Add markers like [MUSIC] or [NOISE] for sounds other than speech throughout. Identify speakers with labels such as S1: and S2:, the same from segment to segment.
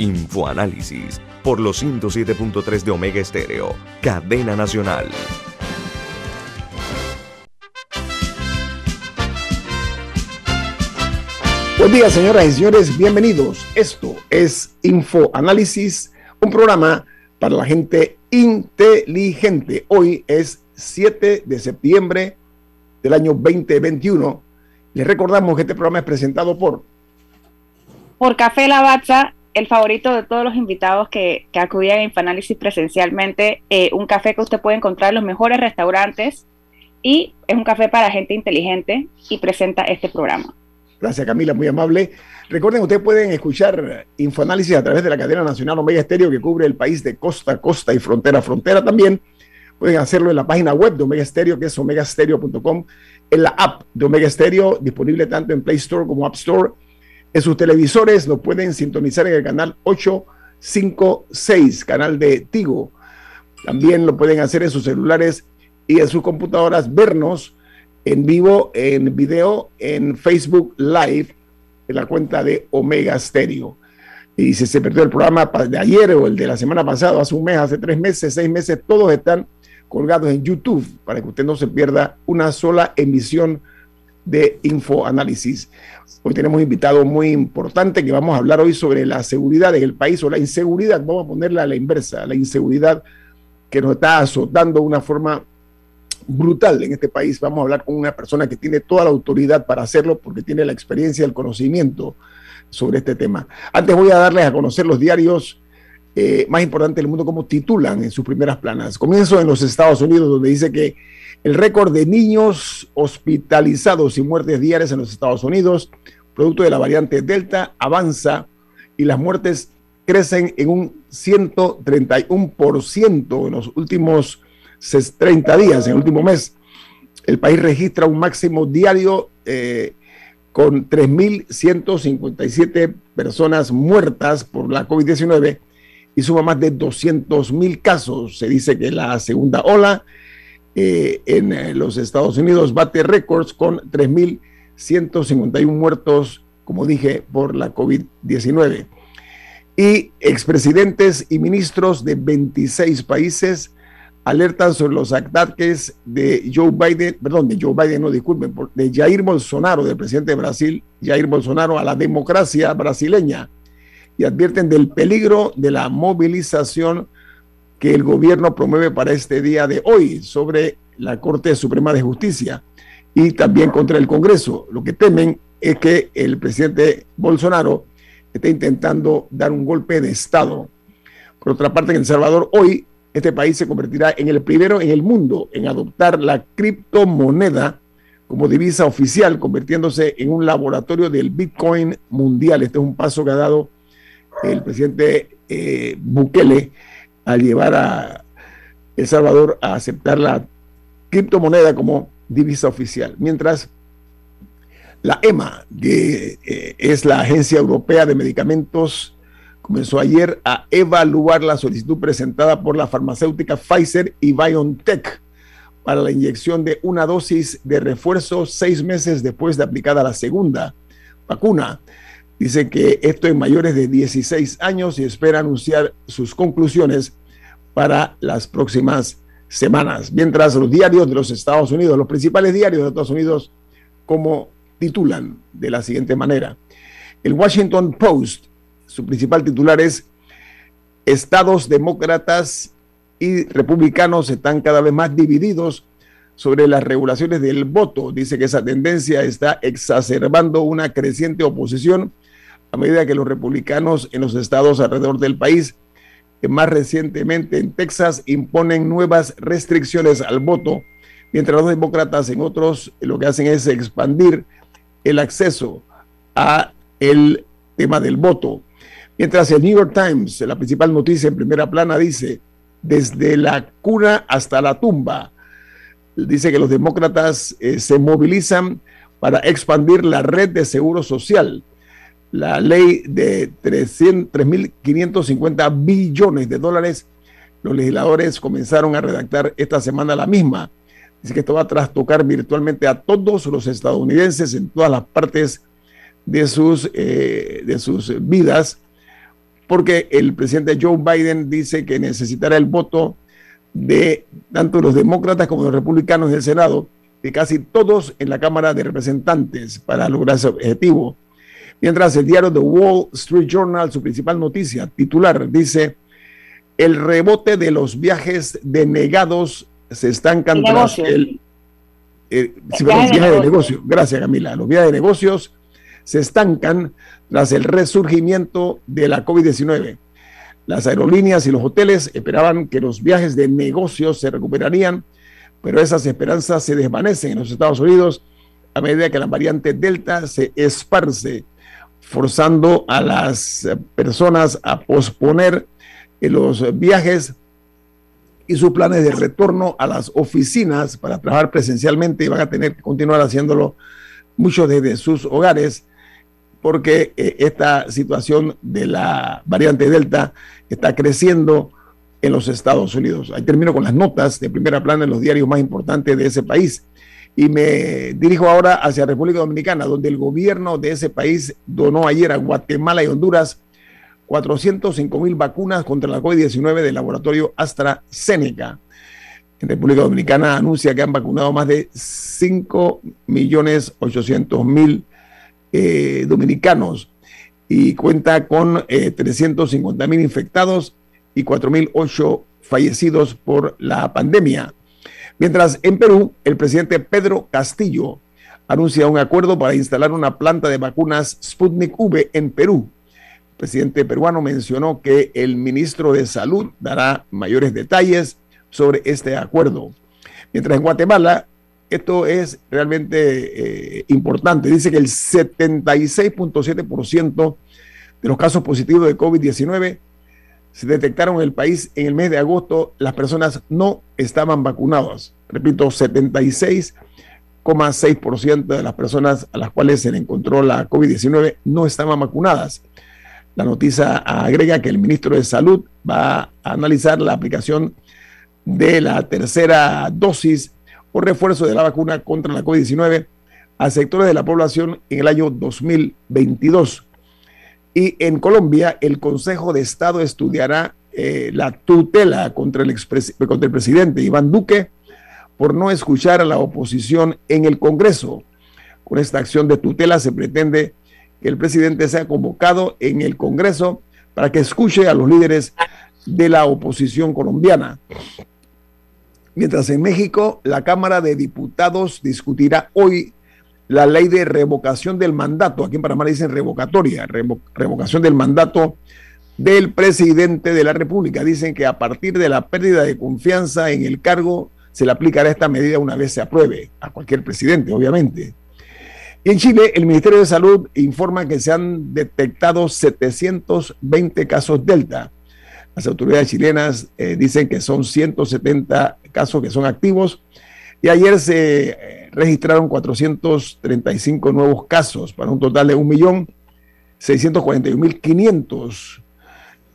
S1: Infoanálisis por los 107.3 de Omega Estéreo, cadena nacional.
S2: Buen día, señoras y señores, bienvenidos. Esto es Infoanálisis, un programa para la gente inteligente. Hoy es 7 de septiembre del año 2021. Les recordamos que este programa es presentado por...
S3: Por Café Lavazza el favorito de todos los invitados que, que acudían a Infoanálisis presencialmente, eh, un café que usted puede encontrar en los mejores restaurantes y es un café para gente inteligente y presenta este programa.
S2: Gracias Camila, muy amable. Recuerden, ustedes pueden escuchar Infoanálisis a través de la cadena nacional Omega Estéreo que cubre el país de costa a costa y frontera a frontera también. Pueden hacerlo en la página web de Omega Estéreo, que es omegastereo.com, en la app de Omega Estéreo, disponible tanto en Play Store como App Store en sus televisores lo pueden sintonizar en el canal 856, canal de Tigo. También lo pueden hacer en sus celulares y en sus computadoras, vernos en vivo, en video, en Facebook Live, en la cuenta de Omega Stereo. Y si se perdió el programa de ayer o el de la semana pasada, hace un mes, hace tres meses, seis meses, todos están colgados en YouTube para que usted no se pierda una sola emisión de Infoanálisis. Hoy tenemos un invitado muy importante que vamos a hablar hoy sobre la seguridad en el país o la inseguridad, vamos a ponerla a la inversa, la inseguridad que nos está azotando de una forma brutal en este país. Vamos a hablar con una persona que tiene toda la autoridad para hacerlo porque tiene la experiencia y el conocimiento sobre este tema. Antes voy a darles a conocer los diarios eh, más importantes del mundo, como titulan en sus primeras planas. Comienzo en los Estados Unidos, donde dice que el récord de niños hospitalizados y muertes diarias en los Estados Unidos, producto de la variante Delta, avanza y las muertes crecen en un 131% en los últimos 30 días, en el último mes. El país registra un máximo diario eh, con 3.157 personas muertas por la COVID-19 y suma más de 200.000 casos. Se dice que la segunda ola eh, en eh, los Estados Unidos bate récords con 3.151 muertos, como dije, por la COVID-19. Y expresidentes y ministros de 26 países alertan sobre los ataques de Joe Biden, perdón, de Joe Biden, no disculpen, de Jair Bolsonaro, del presidente de Brasil, Jair Bolsonaro, a la democracia brasileña y advierten del peligro de la movilización que el gobierno promueve para este día de hoy sobre la Corte Suprema de Justicia y también contra el Congreso. Lo que temen es que el presidente Bolsonaro esté intentando dar un golpe de Estado. Por otra parte, en El Salvador hoy este país se convertirá en el primero en el mundo en adoptar la criptomoneda como divisa oficial, convirtiéndose en un laboratorio del Bitcoin mundial. Este es un paso que ha dado el presidente eh, Bukele al llevar a El Salvador a aceptar la criptomoneda como divisa oficial. Mientras la EMA, que eh, es la Agencia Europea de Medicamentos, comenzó ayer a evaluar la solicitud presentada por la farmacéutica Pfizer y BioNTech para la inyección de una dosis de refuerzo seis meses después de aplicada la segunda vacuna. Dice que esto en mayores de 16 años y espera anunciar sus conclusiones para las próximas semanas. Mientras los diarios de los Estados Unidos, los principales diarios de Estados Unidos, como titulan de la siguiente manera. El Washington Post, su principal titular es Estados demócratas y republicanos están cada vez más divididos sobre las regulaciones del voto. Dice que esa tendencia está exacerbando una creciente oposición a medida que los republicanos en los estados alrededor del país más recientemente en Texas imponen nuevas restricciones al voto, mientras los demócratas en otros lo que hacen es expandir el acceso a el tema del voto. Mientras el New York Times, la principal noticia en primera plana, dice, desde la cuna hasta la tumba, dice que los demócratas eh, se movilizan para expandir la red de seguro social. La ley de 3.550 billones de dólares, los legisladores comenzaron a redactar esta semana la misma. Dice que esto va a trastocar virtualmente a todos los estadounidenses en todas las partes de sus, eh, de sus vidas porque el presidente Joe Biden dice que necesitará el voto de tanto los demócratas como los republicanos del Senado, de casi todos en la Cámara de Representantes para lograr ese objetivo. Mientras el diario The Wall Street Journal, su principal noticia titular, dice, el rebote de los viajes denegados se estancan tras el... Eh, de negocio. Gracias, Camila. Los viajes de negocios se estancan tras el resurgimiento de la COVID-19. Las aerolíneas y los hoteles esperaban que los viajes de negocios se recuperarían, pero esas esperanzas se desvanecen en los Estados Unidos a medida que la variante Delta se esparce, forzando a las personas a posponer los viajes y sus planes de retorno a las oficinas para trabajar presencialmente y van a tener que continuar haciéndolo muchos desde sus hogares porque eh, esta situación de la variante Delta está creciendo en los Estados Unidos. Ahí termino con las notas de primera plana en los diarios más importantes de ese país. Y me dirijo ahora hacia República Dominicana, donde el gobierno de ese país donó ayer a Guatemala y Honduras 405 mil vacunas contra la COVID-19 del laboratorio AstraZeneca. En República Dominicana anuncia que han vacunado más de 5 millones 800 mil eh, dominicanos y cuenta con 350 eh, mil infectados y 4.008 fallecidos por la pandemia. Mientras en Perú, el presidente Pedro Castillo anuncia un acuerdo para instalar una planta de vacunas Sputnik V en Perú. El presidente peruano mencionó que el ministro de Salud dará mayores detalles sobre este acuerdo. Mientras en Guatemala, esto es realmente eh, importante. Dice que el 76.7% de los casos positivos de COVID-19 se detectaron en el país en el mes de agosto. Las personas no estaban vacunadas. Repito, 76,6% de las personas a las cuales se le encontró la COVID-19 no estaban vacunadas. La noticia agrega que el ministro de Salud va a analizar la aplicación de la tercera dosis o refuerzo de la vacuna contra la COVID-19 a sectores de la población en el año 2022. Y en Colombia, el Consejo de Estado estudiará eh, la tutela contra el, contra el presidente Iván Duque por no escuchar a la oposición en el Congreso. Con esta acción de tutela se pretende que el presidente sea convocado en el Congreso para que escuche a los líderes de la oposición colombiana. Mientras en México, la Cámara de Diputados discutirá hoy la ley de revocación del mandato. Aquí en Panamá dicen revocatoria, revocación del mandato del presidente de la República. Dicen que a partir de la pérdida de confianza en el cargo, se le aplicará esta medida una vez se apruebe, a cualquier presidente, obviamente. Y en Chile, el Ministerio de Salud informa que se han detectado 720 casos Delta. Las autoridades chilenas eh, dicen que son 170 casos que son activos y ayer se eh, registraron 435 nuevos casos para un total de 1.641.500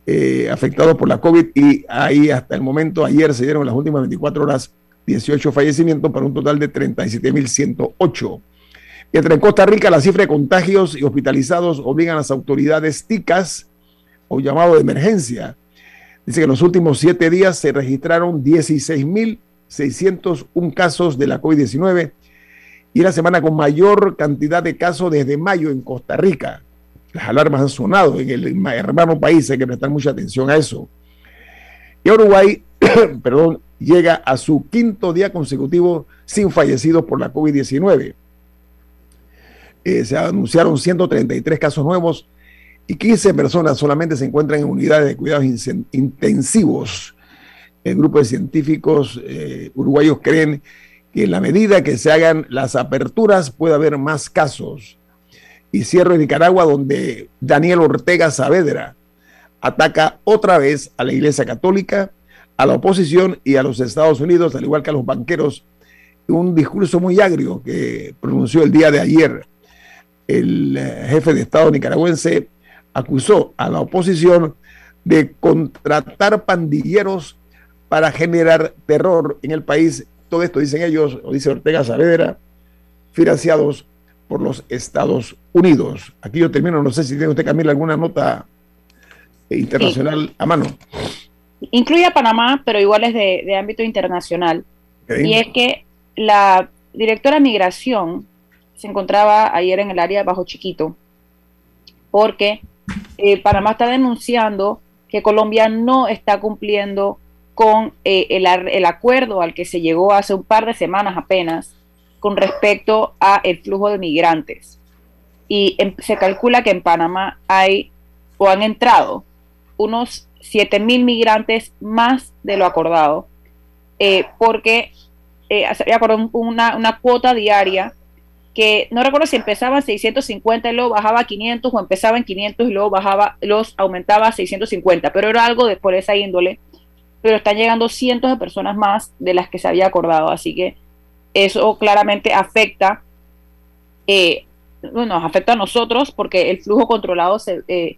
S2: eh, afectados por la COVID y ahí hasta el momento, ayer se dieron en las últimas 24 horas 18 fallecimientos para un total de 37.108. Mientras en Costa Rica la cifra de contagios y hospitalizados obligan a las autoridades TICAS o llamado de emergencia Dice que en los últimos siete días se registraron 16.601 casos de la COVID-19 y la semana con mayor cantidad de casos desde mayo en Costa Rica. Las alarmas han sonado en el hermano país, hay que prestar mucha atención a eso. Y Uruguay, [CLEARS THROAT] perdón, llega a su quinto día consecutivo sin fallecidos por la COVID-19. Eh, se anunciaron 133 casos nuevos y 15 personas solamente se encuentran en unidades de cuidados intensivos. El grupo de científicos eh, uruguayos creen que en la medida que se hagan las aperturas puede haber más casos. Y cierro en Nicaragua, donde Daniel Ortega Saavedra ataca otra vez a la Iglesia Católica, a la oposición y a los Estados Unidos, al igual que a los banqueros. Un discurso muy agrio que pronunció el día de ayer el eh, jefe de Estado nicaragüense acusó a la oposición de contratar pandilleros para generar terror en el país. Todo esto dicen ellos, o dice Ortega Saavedra, financiados por los Estados Unidos. Aquí yo termino, no sé si tiene usted, Camila, alguna nota internacional a mano.
S3: Incluye a Panamá, pero igual es de, ámbito internacional. Y es que la directora de migración se encontraba ayer en el área de Bajo Chiquito, porque eh, Panamá está denunciando que Colombia no está cumpliendo con eh, el, el, acuerdo al que se llegó hace un par de semanas apenas con respecto a el flujo de migrantes. Y se calcula que en Panamá hay o han entrado unos 7 mil migrantes más de lo acordado, eh, porque eh, se había acordado una, una cuota diaria que no recuerdo si empezaba en 650 y luego bajaba a 500 o empezaba en 500 y luego bajaba, los aumentaba a 650, pero era algo de por esa índole. Pero están llegando cientos de personas más de las que se había acordado, así que eso claramente afecta, eh, nos afecta a nosotros porque el flujo controlado se, eh,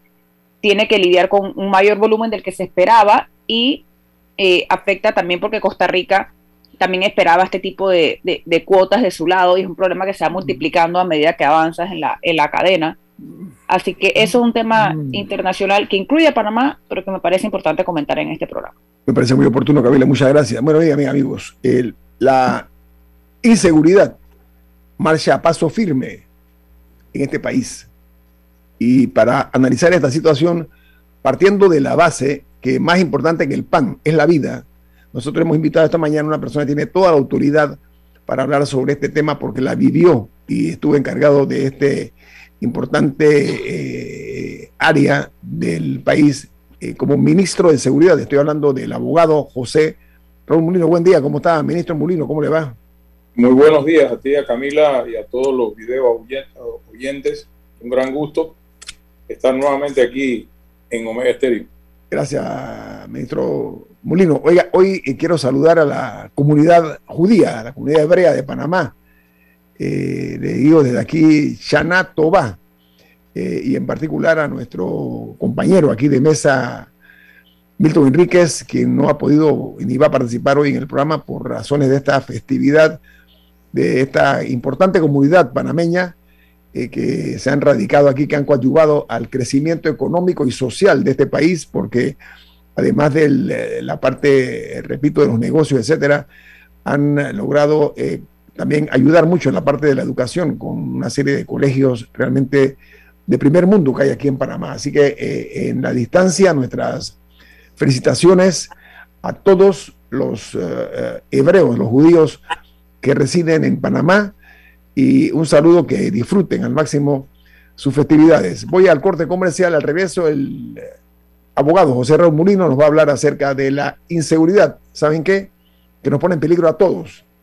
S3: tiene que lidiar con un mayor volumen del que se esperaba y eh, afecta también porque Costa Rica también esperaba este tipo de, cuotas de su lado y es un problema que se va multiplicando a medida que avanzas en la, en la cadena. Así que eso es un tema internacional que incluye a Panamá, pero que me parece importante comentar en este programa.
S2: Me parece muy oportuno, Camila. Muchas gracias. Bueno, mis amigos, el, la inseguridad marcha a paso firme en este país. Y para analizar esta situación, partiendo de la base que más importante que el pan es la vida, nosotros hemos invitado esta mañana a una persona que tiene toda la autoridad para hablar sobre este tema porque la vivió y estuvo encargado de este importante eh, área del país eh, como ministro de Seguridad. Estoy hablando del abogado José Raúl Mulino. Buen día, ¿cómo está, ministro Mulino? ¿Cómo le va?
S4: Muy buenos días a ti, a Camila y a todos los video oyentes. Un gran gusto estar nuevamente aquí en Omega Estéreo.
S2: Gracias, ministro Molino. Oiga, hoy eh, quiero saludar a la comunidad judía, a la comunidad hebrea de Panamá. Eh, le digo desde aquí, Shana Toba, eh, y en particular a nuestro compañero aquí de mesa, Milton Enríquez, que no ha podido ni va a participar hoy en el programa por razones de esta festividad de esta importante comunidad panameña eh, que se han radicado aquí, que han coadyuvado al crecimiento económico y social de este país, porque además de la parte, repito, de los negocios, etcétera, han logrado también ayudar mucho en la parte de la educación con una serie de colegios realmente de primer mundo que hay aquí en Panamá. Así que en la distancia, nuestras felicitaciones a todos los hebreos, los judíos que residen en Panamá, y un saludo que disfruten al máximo sus festividades. Voy al corte comercial, al regreso el eh, abogado José Raúl Mulino nos va a hablar acerca de la inseguridad. ¿Saben qué? Que nos pone en peligro a todos.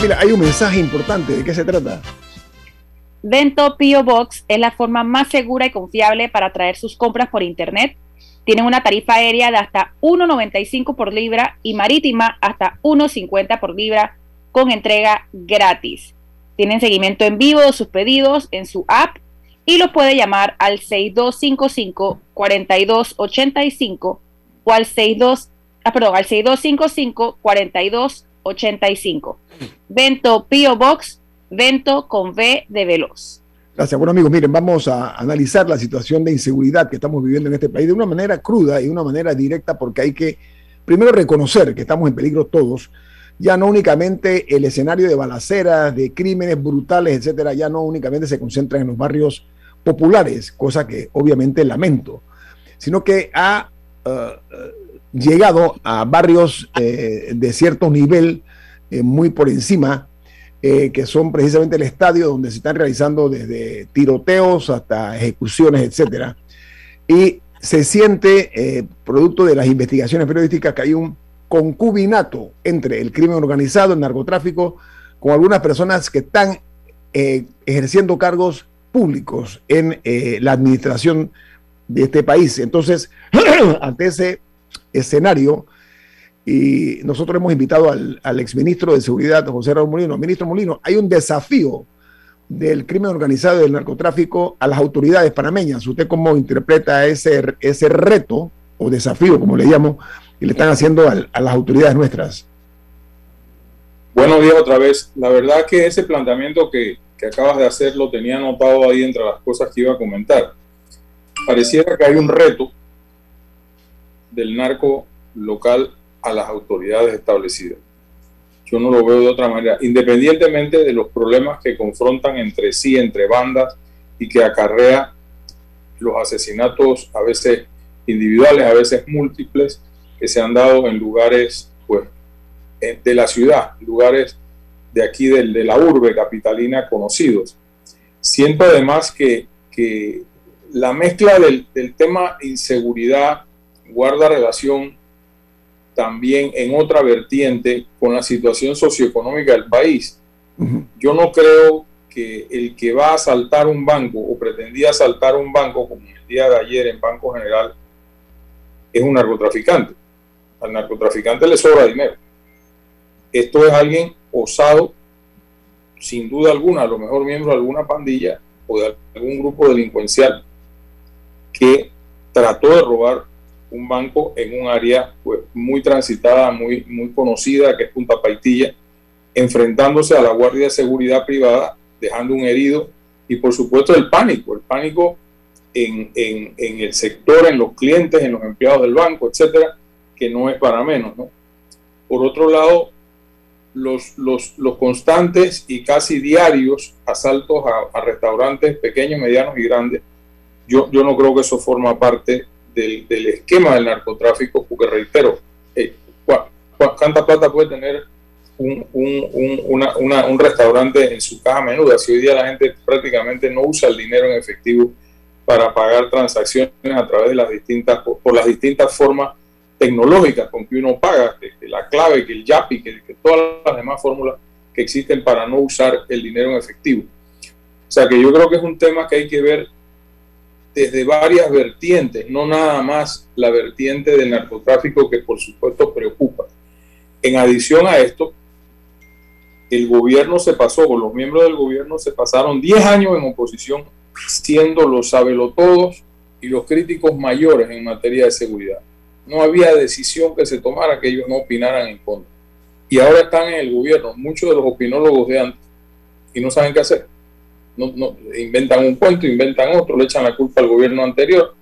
S2: Camila, hay un mensaje importante. ¿De qué se trata?
S3: Vento Pio Box es la forma más segura y confiable para traer sus compras por internet. Tienen una tarifa aérea de hasta 1.95 por libra y marítima hasta 1.50 por libra con entrega gratis. Tienen seguimiento en vivo de sus pedidos en su app y lo puede llamar al 6255-4285 o al 62, ah, perdón, al 6255-4285. Vento Pio Box, Vento con V de Veloz.
S2: Gracias. Bueno, amigos, miren, vamos a analizar la situación de inseguridad que estamos viviendo en este país de una manera cruda y de una manera directa, porque hay que primero reconocer que estamos en peligro todos. Ya no únicamente el escenario de balaceras, de crímenes brutales, etcétera, ya no únicamente se concentra en los barrios populares, cosa que obviamente lamento, sino que ha uh, llegado a barrios eh, de cierto nivel eh, muy por encima, eh, que son precisamente el estadio donde se están realizando desde tiroteos hasta ejecuciones, etcétera. Y se siente, producto de las investigaciones periodísticas, que hay un concubinato entre el crimen organizado, el narcotráfico, con algunas personas que están ejerciendo cargos públicos en la administración de este país. Entonces, [CLEARS THROAT] ante ese escenario, y nosotros hemos invitado al, al exministro de Seguridad, José Raúl Molino. Ministro Molino, hay un desafío del crimen organizado y del narcotráfico a las autoridades panameñas. ¿Usted cómo interpreta ese, ese reto o desafío, como le llamo, que le están haciendo a, las autoridades nuestras?
S4: Buenos días otra vez. La verdad que ese planteamiento que, que acabas de hacer lo tenía anotado ahí entre las cosas que iba a comentar. Pareciera que hay un reto del narco local a las autoridades establecidas. Yo no lo veo de otra manera, independientemente de los problemas que confrontan entre sí, entre bandas y que acarrea los asesinatos a veces individuales, a veces múltiples, que se han dado en lugares pues, de la ciudad, lugares de aquí de, de la urbe capitalina conocidos. Siento además que, que la mezcla del, del tema inseguridad guarda relación también en otra vertiente con la situación socioeconómica del país. Yo no creo que el que va a asaltar un banco o pretendía asaltar un banco, como el día de ayer en Banco General, es un narcotraficante. Al narcotraficante le sobra dinero. Esto es alguien osado, sin duda alguna, a lo mejor miembro de alguna pandilla o de algún grupo delincuencial que trató de robar un banco en un área pues, muy transitada, muy, muy conocida, que es Punta Paitilla, enfrentándose a la Guardia de Seguridad Privada, dejando un herido y por supuesto el pánico, el pánico en, en, el sector, en los clientes, en los empleados del banco, etcétera, que no es para menos. ¿no? Por otro lado, los, los, los, constantes y casi diarios asaltos a, a, restaurantes pequeños, medianos y grandes, yo, yo no creo que eso forma parte del, esquema del narcotráfico, porque reitero, eh, ¿cuánta plata puede tener un, un, una, un, restaurante en su caja menuda? Si hoy día la gente prácticamente no usa el dinero en efectivo para pagar transacciones a través de las distintas, por, las distintas formas tecnológicas con que uno paga, la clave, que el YAPI, que, que todas las demás fórmulas que existen para no usar el dinero en efectivo. O sea que yo creo que es un tema que hay que ver desde varias vertientes, no nada más la vertiente del narcotráfico que por supuesto preocupa. En adición a esto, el gobierno se pasó, o los miembros del gobierno se pasaron 10 años en oposición, siendo los sabelotodos y los críticos mayores en materia de seguridad. No había decisión que se tomara que ellos no opinaran en contra. Y ahora están en el gobierno, muchos de los opinólogos de antes, y no saben qué hacer no, inventan un cuento, inventan otro, le echan la culpa al gobierno anterior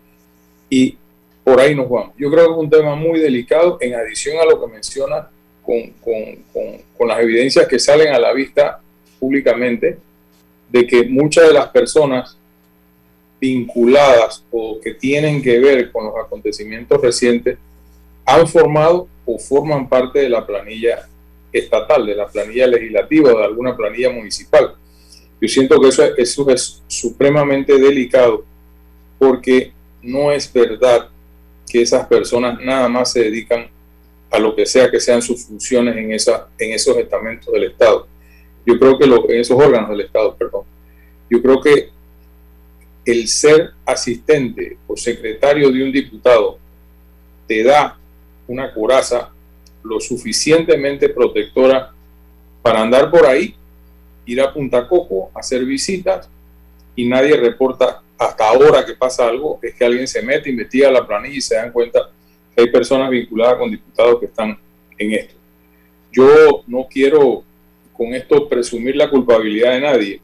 S4: y por ahí nos vamos. Yo creo que es un tema muy delicado en adición a lo que menciona con, con, con, con las evidencias que salen a la vista públicamente de que muchas de las personas vinculadas o que tienen que ver con los acontecimientos recientes han formado o forman parte de la planilla estatal, de la planilla legislativa o de alguna planilla municipal. Yo siento que eso, es supremamente delicado porque no es verdad que esas personas nada más se dedican a lo que sea que sean sus funciones en, esa, en esos estamentos del Estado. Yo creo que en esos órganos del Estado, perdón. Yo creo que el ser asistente o secretario de un diputado te da una coraza lo suficientemente protectora para andar por ahí, ir a Punta Coco, hacer visitas y nadie reporta hasta ahora que pasa algo, es que alguien se mete, investiga la planilla y se dan cuenta que hay personas vinculadas con diputados que están en esto. Yo no quiero con esto presumir la culpabilidad de nadie,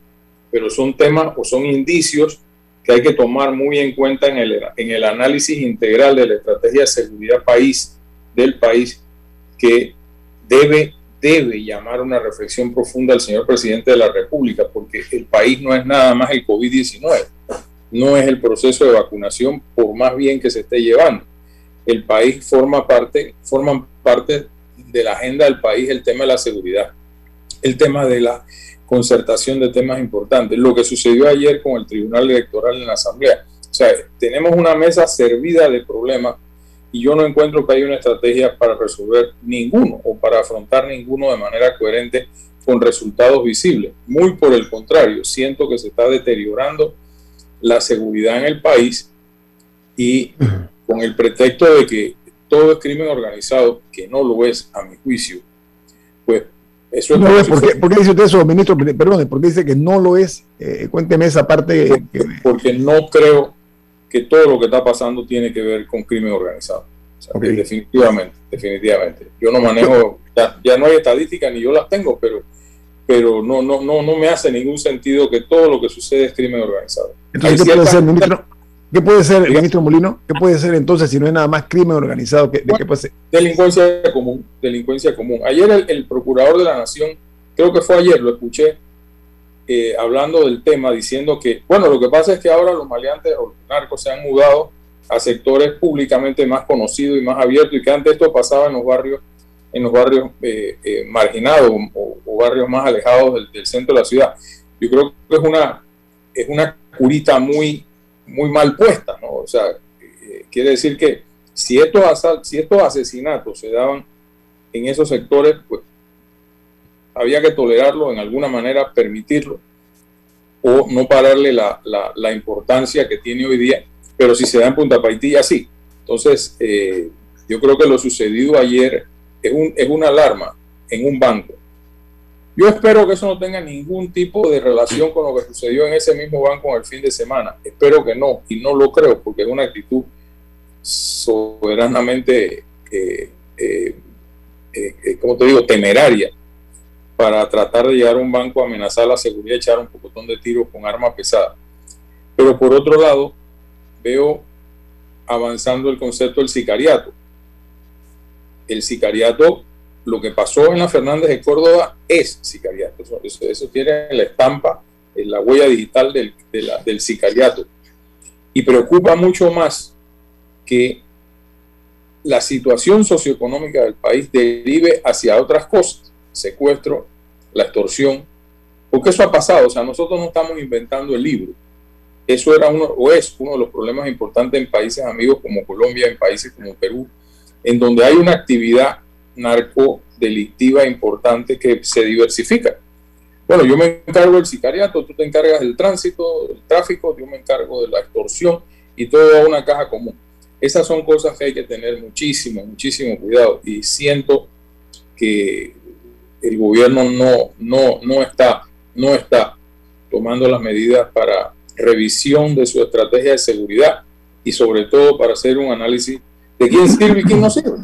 S4: pero son temas o son indicios que hay que tomar muy en cuenta en el, en el análisis integral de la estrategia de seguridad país del país que debe, debe llamar una reflexión profunda al señor presidente de la República, porque el país no es nada más el COVID-19, no es el proceso de vacunación por más bien que se esté llevando. El país forma parte, forman parte de la agenda del país el tema de la seguridad, el tema de la concertación de temas importantes. Lo que sucedió ayer con el Tribunal Electoral en la Asamblea. O sea, tenemos una mesa servida de problemas y yo no encuentro que haya una estrategia para resolver ninguno o para afrontar ninguno de manera coherente con resultados visibles. Muy por el contrario, siento que se está deteriorando la seguridad en el país y con el pretexto de que todo es crimen organizado, que no lo es a mi juicio, pues eso
S2: es... ¿por, qué, ¿por, qué, dice usted eso, ministro? Perdón, ¿por qué dice que no lo es? Eh, cuénteme esa parte.
S4: Porque no creo que todo lo que está pasando tiene que ver con crimen organizado. Definitivamente, definitivamente. Yo no manejo, ya, no hay estadísticas ni yo las tengo, pero, pero no, no, no, no me hace ningún sentido que todo lo que sucede es crimen organizado.
S2: Entonces, ¿qué puede, ser, ministro, ¿qué puede ser, ministro Molino? ¿Qué puede ser entonces si no es nada más crimen organizado? ¿qué, qué puede ser?
S4: Delincuencia común, delincuencia común. Ayer el, el procurador de la Nación, creo que fue ayer, lo escuché, eh, hablando del tema, diciendo que, bueno, lo que pasa es que ahora los maleantes o los narcos se han mudado a sectores públicamente más conocidos y más abiertos y que antes esto pasaba en los barrios en los barrios eh, eh, marginados o, barrios más alejados del, centro de la ciudad. Yo creo que es una, es una curita muy, muy mal puesta, ¿no? O sea, quiere decir que si estos, si estos asesinatos se daban en esos sectores, pues había que tolerarlo en alguna manera, permitirlo, o no pararle la, la, importancia que tiene hoy día, pero si se da en Punta Paitilla, sí. Entonces, eh, yo creo que lo sucedido ayer es, un, es una alarma en un banco. Yo espero que eso no tenga ningún tipo de relación con lo que sucedió en ese mismo banco en el fin de semana. Espero que no, y no lo creo, porque es una actitud soberanamente, eh, eh, como te digo, temeraria para tratar de llegar a un banco amenazar la seguridad echar un pocotón de tiros con arma pesada. Pero por otro lado, veo avanzando el concepto del sicariato. El sicariato, lo que pasó en la Fernández de Córdoba es sicariato. Eso, tiene la estampa, en la huella digital del, del sicariato. Y preocupa mucho más que la situación socioeconómica del país derive hacia otras cosas secuestro, la extorsión, porque eso ha pasado, o sea, nosotros no estamos inventando el libro. Eso era uno, o es uno de los problemas importantes en países amigos como Colombia, en países como Perú, en donde hay una actividad narcodelictiva importante que se diversifica. Bueno, yo me encargo del sicariato, tú te encargas del tránsito, del tráfico, yo me encargo de la extorsión y todo a una caja común. Esas son cosas que hay que tener muchísimo, muchísimo cuidado y siento que el gobierno no, no, no, está, no está tomando las medidas para revisión de su estrategia de seguridad y sobre todo para hacer un análisis de quién sirve y quién no sirve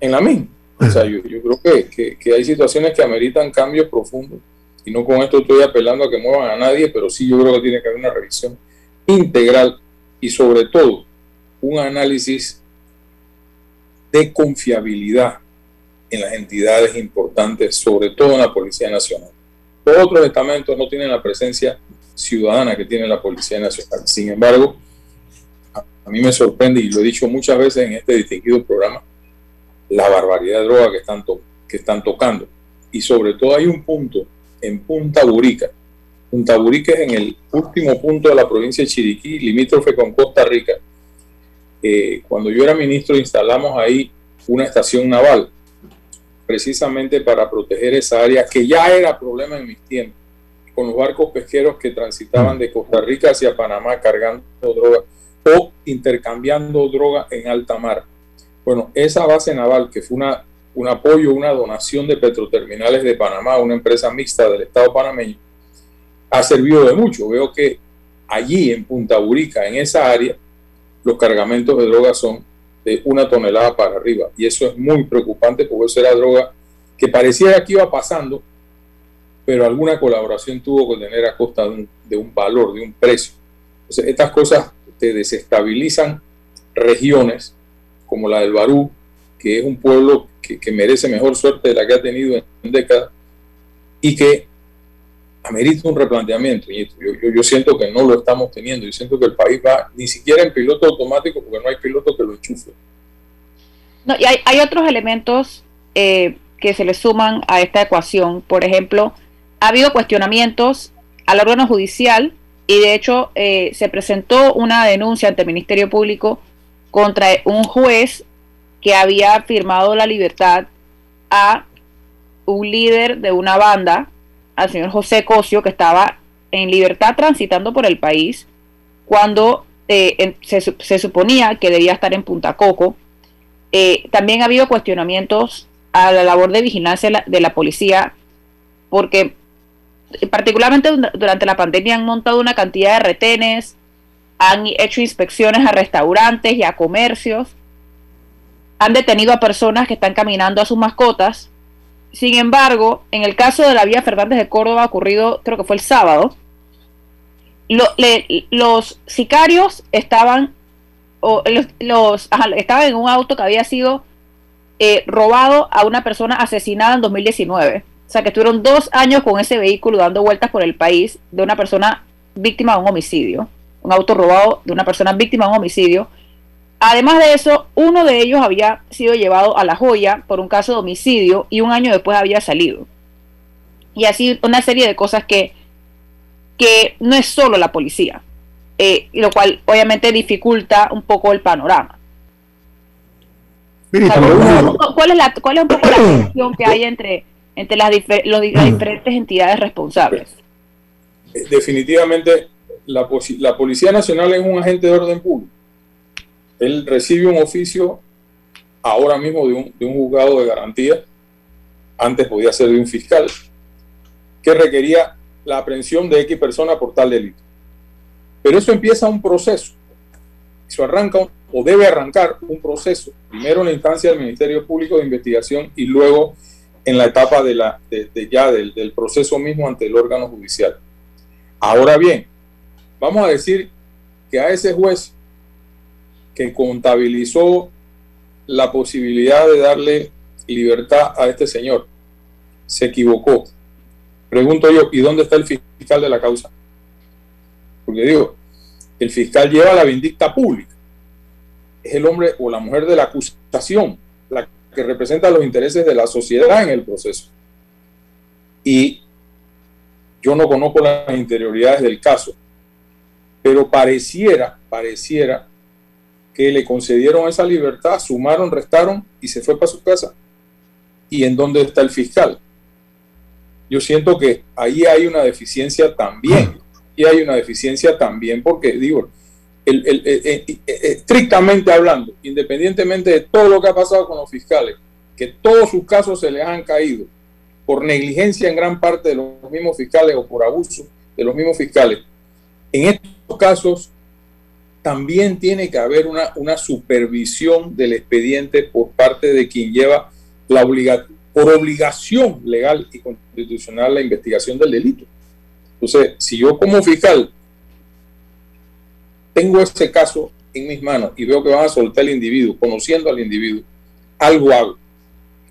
S4: en la misma. O sea, yo, creo que, que, hay situaciones que ameritan cambios profundos y no con esto estoy apelando a que muevan a nadie, pero sí yo creo que tiene que haber una revisión integral y sobre todo un análisis de confiabilidad en las entidades importantes, sobre todo en la Policía Nacional. Los otros estamentos no tienen la presencia ciudadana que tiene la Policía Nacional. Sin embargo, a, mí me sorprende, y lo he dicho muchas veces en este distinguido programa, la barbaridad de droga que están, que están tocando. Y sobre todo hay un punto en Punta Burica. Punta Burica es en el último punto de la provincia de Chiriquí, limítrofe con Costa Rica. Eh, cuando yo era ministro instalamos ahí una estación naval, precisamente para proteger esa área que ya era problema en mis tiempos con los barcos pesqueros que transitaban de Costa Rica hacia Panamá cargando droga o intercambiando droga en alta mar. Bueno, esa base naval, que fue una, un apoyo, una donación de Petroterminales de Panamá, una empresa mixta del Estado panameño, ha servido de mucho. Veo que allí en Punta Burica, en esa área, los cargamentos de droga son de una tonelada para arriba. Y eso es muy preocupante porque eso era droga que parecía que iba pasando pero alguna colaboración tuvo que tener a costa de un, valor, de un precio. Entonces, estas cosas te desestabilizan regiones como la del Barú, que es un pueblo que, merece mejor suerte de la que ha tenido en, décadas y que amerita un replanteamiento. Y yo, yo, siento que no lo estamos teniendo. Yo siento que el país va ni siquiera en piloto automático porque no hay piloto que lo enchufe.
S3: No, y hay, hay otros elementos eh, que se le suman a esta ecuación. Por ejemplo, ha habido cuestionamientos al órgano judicial y de hecho eh, se presentó una denuncia ante el Ministerio Público contra un juez que había firmado la libertad a un líder de una banda, al señor José Cosio, que estaba en libertad transitando por el país cuando eh, se, suponía que debía estar en Punta Coco. Eh, también ha habido cuestionamientos a la labor de vigilancia de la policía, porque particularmente durante la pandemia han montado una cantidad de retenes, han hecho inspecciones a restaurantes y a comercios, han detenido a personas que están caminando a sus mascotas. Sin embargo, en el caso de la vía Fernández de Córdoba ocurrido, creo que fue el sábado, los sicarios estaban, o los, estaban en un auto que había sido eh, robado a una persona asesinada en 2019. O sea, que estuvieron dos años con ese vehículo dando vueltas por el país de una persona víctima de un homicidio, un auto robado de una persona víctima de un homicidio. Además de eso, uno de ellos había sido llevado a La Joya por un caso de homicidio y un año después había salido. Y así una serie de cosas que, que no es solo la policía, eh, lo cual obviamente dificulta un poco el panorama. ¿Cuál, es la, ¿Cuál es un poco la [CLEARS THROAT] relación que hay entre entre las, las diferentes entidades responsables.
S4: Eh, definitivamente, la, la Policía Nacional es un agente de orden público. Él recibe un oficio ahora mismo de un, de un juzgado de garantía, antes podía ser de un fiscal, que requería la aprehensión de X persona por tal delito. Pero eso empieza un proceso. Eso arranca o debe arrancar un proceso, primero en la instancia del Ministerio Público de Investigación y luego en la etapa de la, de, ya del, del, proceso mismo ante el órgano judicial. Ahora bien, vamos a decir que a ese juez que contabilizó la posibilidad de darle libertad a este señor se equivocó. Pregunto yo, ¿y dónde está el fiscal de la causa? Porque digo, el fiscal lleva la vindicta pública. Es el hombre o la mujer de la acusación, la que representa los intereses de la sociedad en el proceso. Y yo no conozco las interioridades del caso, pero pareciera, pareciera que le concedieron esa libertad, sumaron, restaron y se fue para su casa. ¿Y en dónde está el fiscal? Yo siento que ahí hay una deficiencia también. Y hay una deficiencia también porque, digo, estrictamente hablando, independientemente de todo lo que ha pasado con los fiscales, que todos sus casos se les han caído por negligencia en gran parte de los mismos fiscales o por abuso de los mismos fiscales, en estos casos también tiene que haber una, una supervisión del expediente por parte de quien lleva la por obligación legal y constitucional la investigación del delito. Entonces, si yo como fiscal tengo este caso en mis manos y veo que van a soltar al individuo, conociendo al individuo, algo hago,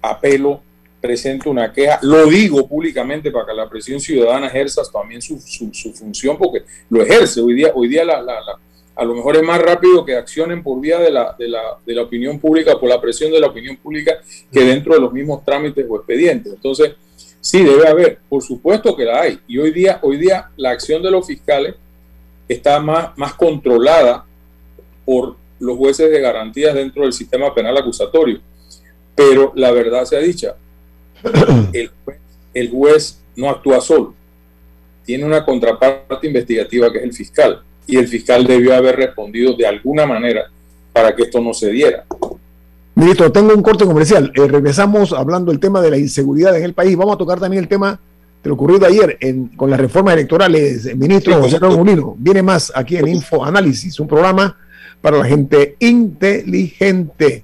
S4: apelo, presente una queja, lo digo públicamente para que la presión ciudadana ejerza también su, su, función, porque lo ejerce. Hoy día, hoy día la, la, a lo mejor es más rápido que accionen por vía de la, de, la, de la opinión pública, por la presión de la opinión pública, que dentro de los mismos trámites o expedientes. Entonces, sí, debe haber, por supuesto que la hay. Y hoy día, hoy día la acción de los fiscales está más, más controlada por los jueces de garantías dentro del sistema penal acusatorio. Pero la verdad sea dicha, [COUGHS] el juez, no actúa solo. Tiene una contraparte investigativa que es el fiscal. Y el fiscal debió haber respondido de alguna manera para que esto no se diera.
S2: Ministro, tengo un corte comercial. Eh, regresamos hablando del tema de la inseguridad en el país. Vamos a tocar también el tema de lo ocurrido ayer con las reformas electorales. Ministro José Carlos Molino, viene más aquí en Info Análisis, un programa para la gente inteligente.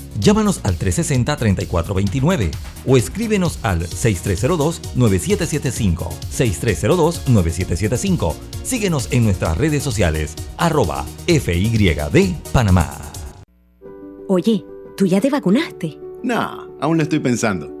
S5: Llámanos al 360-3429 o escríbenos al 6302-9775. 6302-9775. Síguenos en nuestras redes sociales, arroba FYD Panamá.
S6: Oye, ¿tú ya te vacunaste?
S7: No, aún lo estoy pensando.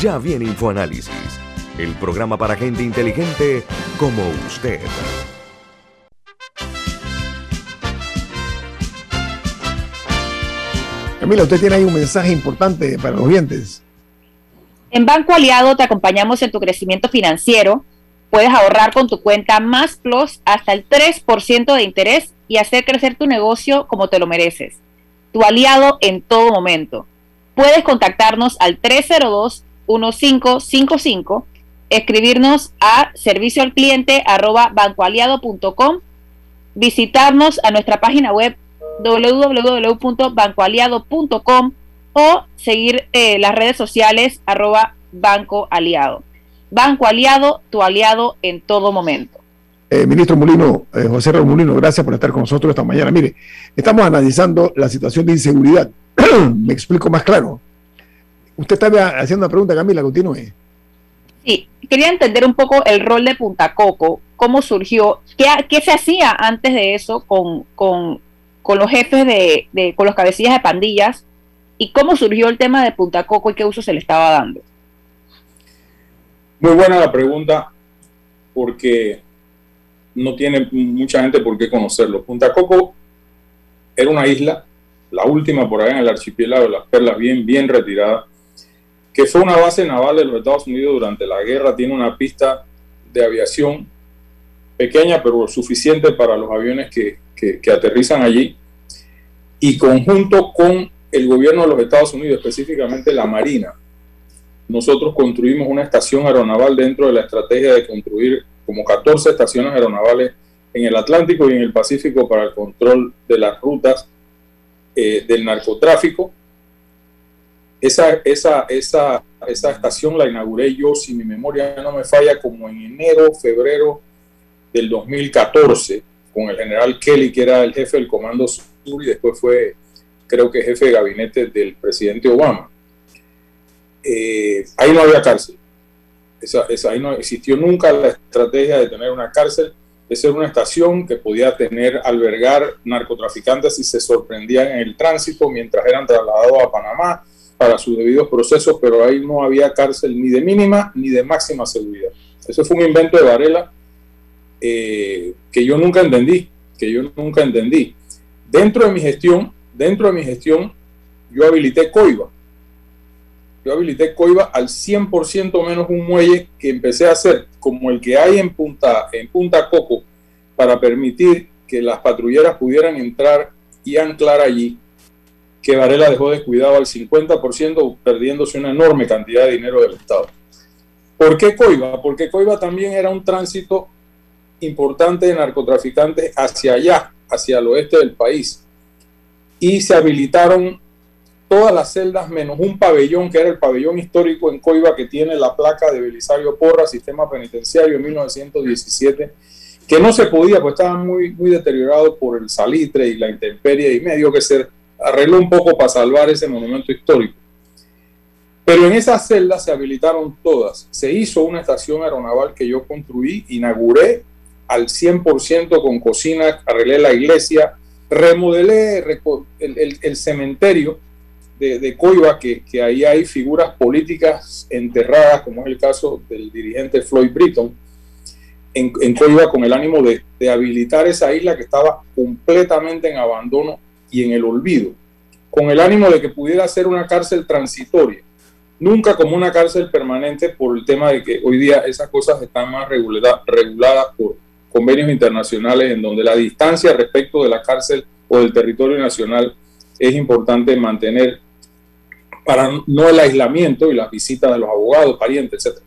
S1: Ya viene InfoAnálisis, el programa para gente inteligente como usted.
S2: Camila, usted tiene ahí un mensaje importante para los oyentes.
S3: En Banco Aliado te acompañamos en tu crecimiento financiero. Puedes ahorrar con tu cuenta Más Plus hasta el 3% de interés y hacer crecer tu negocio como te lo mereces. Tu aliado en todo momento. Puedes contactarnos al 302 1555, escribirnos a servicio al cliente arroba bancoaliado.com, visitarnos a nuestra página web www.bancoaliado.com o seguir eh, las redes sociales arroba Banco Aliado. Banco Aliado, tu aliado en todo momento.
S2: Eh, ministro Molino, eh, José Raúl Molino, gracias por estar con nosotros esta mañana. Mire, estamos analizando la situación de inseguridad. [CLEARS THROAT] Me explico más claro. Usted estaba haciendo una pregunta, Camila, continúe.
S3: Sí, quería entender un poco el rol de Punta Coco, cómo surgió, qué, se hacía antes de eso con, los jefes de, con los cabecillas de pandillas y cómo surgió el tema de Punta Coco y qué uso se le estaba dando.
S4: Muy buena la pregunta, porque no tiene mucha gente por qué conocerlo. Punta Coco era una isla, la última por ahí en el archipiélago de las Perlas, bien, bien retirada, que fue una base naval de los Estados Unidos durante la guerra, tiene una pista de aviación pequeña, pero suficiente para los aviones que, aterrizan allí, y conjunto con el gobierno de los Estados Unidos, específicamente la Marina, nosotros construimos una estación aeronaval dentro de la estrategia de construir como 14 estaciones aeronavales en el Atlántico y en el Pacífico para el control de las rutas eh, del narcotráfico esa, esa, esa, esa estación la inauguré yo, si mi memoria no me falla, como en enero, febrero del 2014, con el general Kelly, que era el jefe del Comando Sur y después fue, creo que jefe de gabinete del presidente Obama. Eh, ahí no había cárcel. Esa, esa, ahí no existió nunca la estrategia de tener una cárcel, de ser una estación que podía tener, albergar narcotraficantes y se sorprendían en el tránsito mientras eran trasladados a Panamá para sus debidos procesos, pero ahí no había cárcel ni de mínima ni de máxima seguridad. Eso fue un invento de Varela eh, que yo nunca entendí, que yo nunca entendí. Dentro de mi gestión, dentro de mi gestión, yo habilité Coiba. Yo habilité Coiba al 100% menos un muelle que empecé a hacer como el que hay en Punta, en Punta Coco para permitir que las patrulleras pudieran entrar y anclar allí, que Varela dejó descuidado al 50%, perdiéndose una enorme cantidad de dinero del Estado. ¿Por qué Coiba? Porque Coiba también era un tránsito importante de narcotraficantes hacia allá, hacia el oeste del país. Y se habilitaron todas las celdas menos un pabellón, que era el pabellón histórico en Coiba, que tiene la placa de Belisario Porra, sistema penitenciario en 1917, que no se podía, pues estaba muy, muy deteriorado por el salitre y la intemperie y medio que se arregló un poco para salvar ese monumento histórico. Pero en esas celdas se habilitaron todas. Se hizo una estación aeronaval que yo construí, inauguré al 100% con cocina, arreglé la iglesia, remodelé el, cementerio de, Coiba, que, ahí hay figuras políticas enterradas, como es el caso del dirigente Floyd Britton, en, en Coiba con el ánimo de, de habilitar esa isla que estaba completamente en abandono y en el olvido, con el ánimo de que pudiera ser una cárcel transitoria nunca como una cárcel permanente por el tema de que hoy día esas cosas están más reguladas por convenios internacionales en donde la distancia respecto de la cárcel o del territorio nacional es importante mantener para no el aislamiento y las visitas de los abogados, parientes, etc.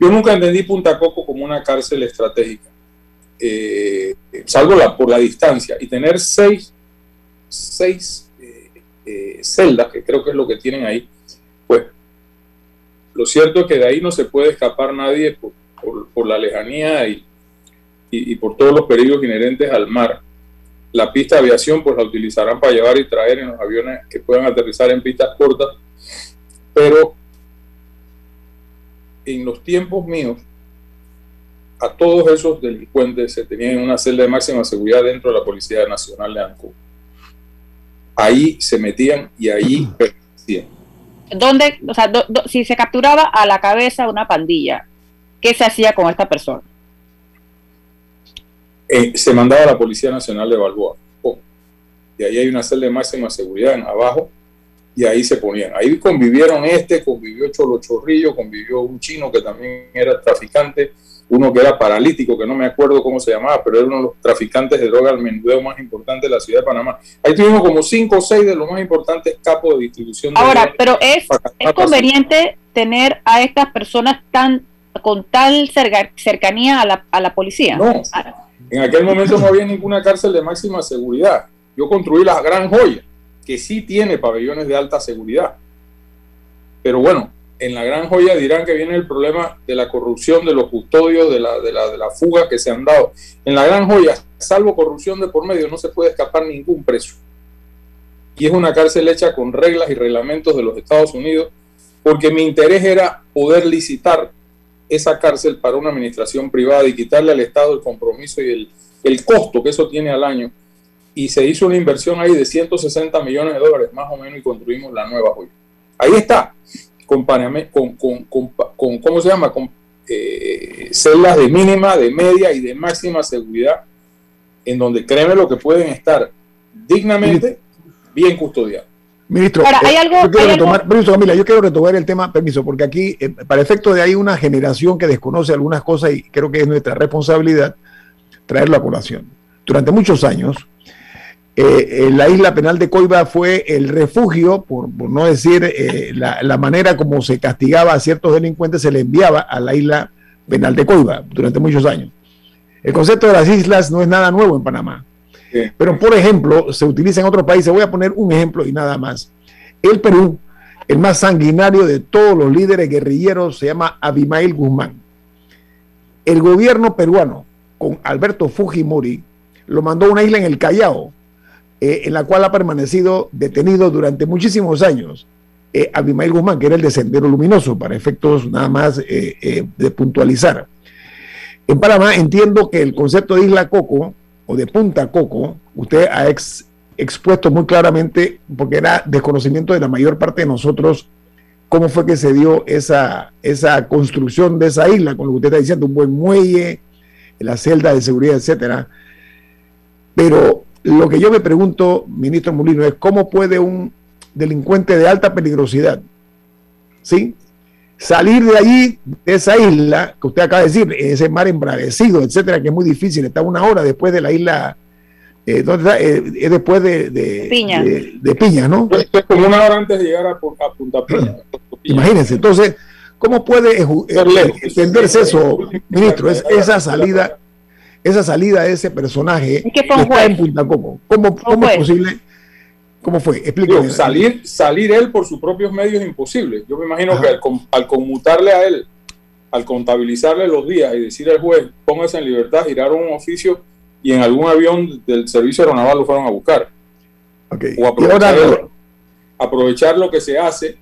S4: Yo nunca entendí Punta Coco como una cárcel estratégica, eh, salvo la, por la distancia, y tener seis, seis eh, eh, celdas, que creo que es lo que tienen ahí, pues lo cierto es que de ahí no se puede escapar nadie por la lejanía y, y, por todos los peligros inherentes al mar. La pista de aviación pues la utilizarán para llevar y traer en los aviones que puedan aterrizar en pistas cortas, pero en los tiempos míos a todos esos delincuentes se tenían en una celda de máxima seguridad dentro de la Policía Nacional de Ancú. Ahí se metían y ahí [CLEARS THROAT] permanecían.
S3: ¿Dónde, o sea, si se capturaba a la cabeza una pandilla, ¿qué se hacía con esta persona?
S4: Eh, se mandaba a la Policía Nacional de Balboa. Y ahí hay una celda de máxima seguridad en abajo y ahí se ponían. Ahí convivieron este, convivió Cholo Chorrillo, convivió un chino que también era traficante, uno que era paralítico, que no me acuerdo cómo se llamaba, pero era uno de los traficantes de droga al menudeo más importante de la ciudad de Panamá. Ahí tuvimos como cinco o seis de los más importantes capos de distribución.
S3: Ahora, pero es, es conveniente tener a estas personas tan con tal cercanía a la, a la policía.
S4: No, en aquel momento no había ninguna cárcel de máxima seguridad. Yo construí la Gran Joya, que sí tiene pabellones de alta seguridad. Pero bueno, en la Gran Joya dirán que viene el problema de la corrupción de los custodios, de la, de la, de la fuga que se han dado. En la Gran Joya, salvo corrupción de por medio, no se puede escapar ningún preso. Y es una cárcel hecha con reglas y reglamentos de los Estados Unidos, porque mi interés era poder licitar esa cárcel para una administración privada y quitarle al Estado el compromiso y el, el costo que eso tiene al año. Y se hizo una inversión ahí de 160 millones de dólares más o menos y construimos la nueva joya. Ahí está, con, con, con, con ¿cómo se llama? Con eh, celdas de mínima, de media y de máxima seguridad, en donde créeme lo que pueden estar dignamente bien custodiados.
S2: Ministro,
S3: Ahora, ¿hay
S2: eh,
S3: algo,
S2: yo, quiero retomar, Camila, yo quiero retomar el tema, permiso, porque aquí, eh, para efecto de hay una generación que desconoce algunas cosas y creo que es nuestra responsabilidad traerlo a colación. Durante muchos años, eh, la isla penal de Coiba fue el refugio, por, no decir la, la, manera como se castigaba a ciertos delincuentes, se le enviaba a la isla penal de Coiba durante muchos años. El concepto de las islas no es nada nuevo en Panamá. Pero, por ejemplo, se utiliza en otros países. Voy a poner un ejemplo y nada más. El Perú, el más sanguinario de todos los líderes guerrilleros, se llama Abimael Guzmán. El gobierno peruano, con Alberto Fujimori, lo mandó a una isla en el Callao, eh, en la cual ha permanecido detenido durante muchísimos años. eh, Abimael Guzmán, que era el de Sendero Luminoso, para efectos nada más eh, eh, de puntualizar. En Panamá entiendo que el concepto de Isla Coco o de Punta Coco, usted ha expuesto muy claramente, porque era desconocimiento de la mayor parte de nosotros, cómo fue que se dio esa, esa construcción de esa isla, con lo que usted está diciendo, un buen muelle, la celda de seguridad, etcétera. Pero lo que yo me pregunto, ministro Molino, es cómo puede un delincuente de alta peligrosidad, ¿sí? Salir de allí, de esa isla, que usted acaba de decir, ese mar embravecido, etcétera, que es muy difícil, está una hora después de la isla, eh, ¿dónde está? Eh, es después de, de, Piña. De, Piña, ¿no?
S4: Es como una hora antes de llegar a, Punta Piña. [CLEARS THROAT]
S2: Imagínense, entonces, ¿cómo puede entenderse eso, ministro? Es, esa salida, esa salida de ese personaje
S3: que está
S2: en Punta Coco. ¿Cómo, cómo es posible? ¿Cómo fue? Explíqueme.
S4: Salir, salir él por sus propios medios es imposible. Yo me imagino que al, conmutarle a él, al contabilizarle los días y decir al juez, póngase en libertad, giraron un oficio y en algún avión del servicio aeronaval lo fueron a buscar. O aprovechar, aprovechar, lo que se hace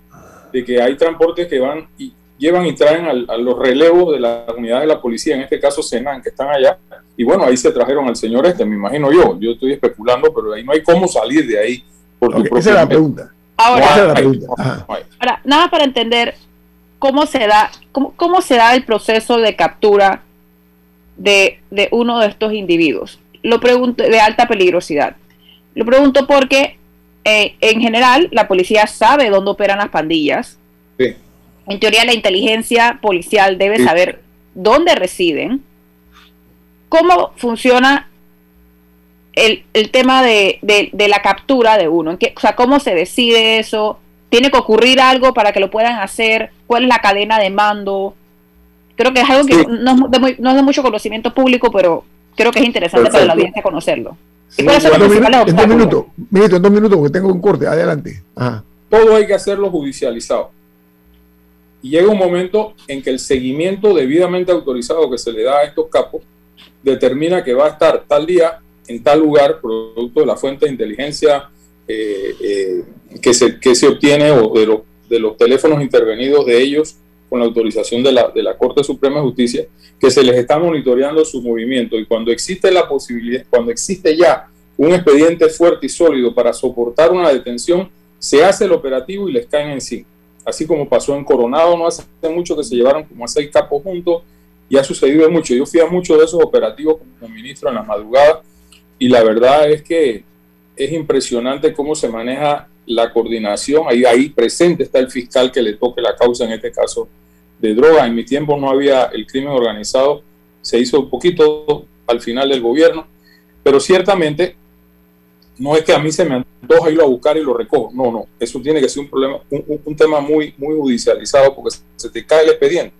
S4: de que hay transportes que van y llevan y traen a los relevos de la unidad de la policía, en este caso Senan, que están allá. Y bueno, ahí se trajeron al señor este, me imagino yo. Yo estoy especulando, pero ahí no hay cómo salir de ahí
S2: esa es la pregunta.
S3: Ahora, nada para entender cómo se da, cómo, cómo se da el proceso de captura de, uno de estos individuos. Lo pregunto de alta peligrosidad. Lo pregunto porque eh, en general la policía sabe dónde operan las pandillas. En teoría la inteligencia policial debe saber dónde residen. ¿Cómo funciona el, el tema de, de, la captura de uno. ¿En o sea, ¿cómo se decide eso? ¿Tiene que ocurrir algo para que lo puedan hacer? ¿Cuál es la cadena de mando? Creo que es algo que no, es de, no, es de mucho conocimiento público, pero creo que es interesante para la audiencia conocerlo.
S2: en, dos minutos, en dos minutos, porque tengo un corte. Adelante.
S4: Todo hay que hacerlo judicializado. Y llega un momento en que el seguimiento debidamente autorizado que se le da a estos capos determina que va a estar tal día en tal lugar, producto de la fuente de inteligencia eh, eh, que, se, que se obtiene o de, de los teléfonos intervenidos de ellos con la autorización de la, de la Corte Suprema de Justicia, que se les está monitoreando su movimiento y cuando existe la posibilidad, cuando existe ya un expediente fuerte y sólido para soportar una detención, se hace el operativo y les caen encima. Así como pasó en Coronado, no hace mucho que se llevaron como a seis capos juntos y ha sucedido mucho. Yo fui a muchos de esos operativos como ministro en la madrugada y la verdad es que es impresionante cómo se maneja la coordinación. Ahí, ahí presente está el fiscal que le toque la causa, en este caso de droga. En mi tiempo no había el crimen organizado, se hizo un poquito al final del gobierno, pero ciertamente no es que a mí se me antoja irlo a buscar y lo recojo. No, no, eso tiene que ser un problema, un, tema muy, muy judicializado porque se te cae el expediente.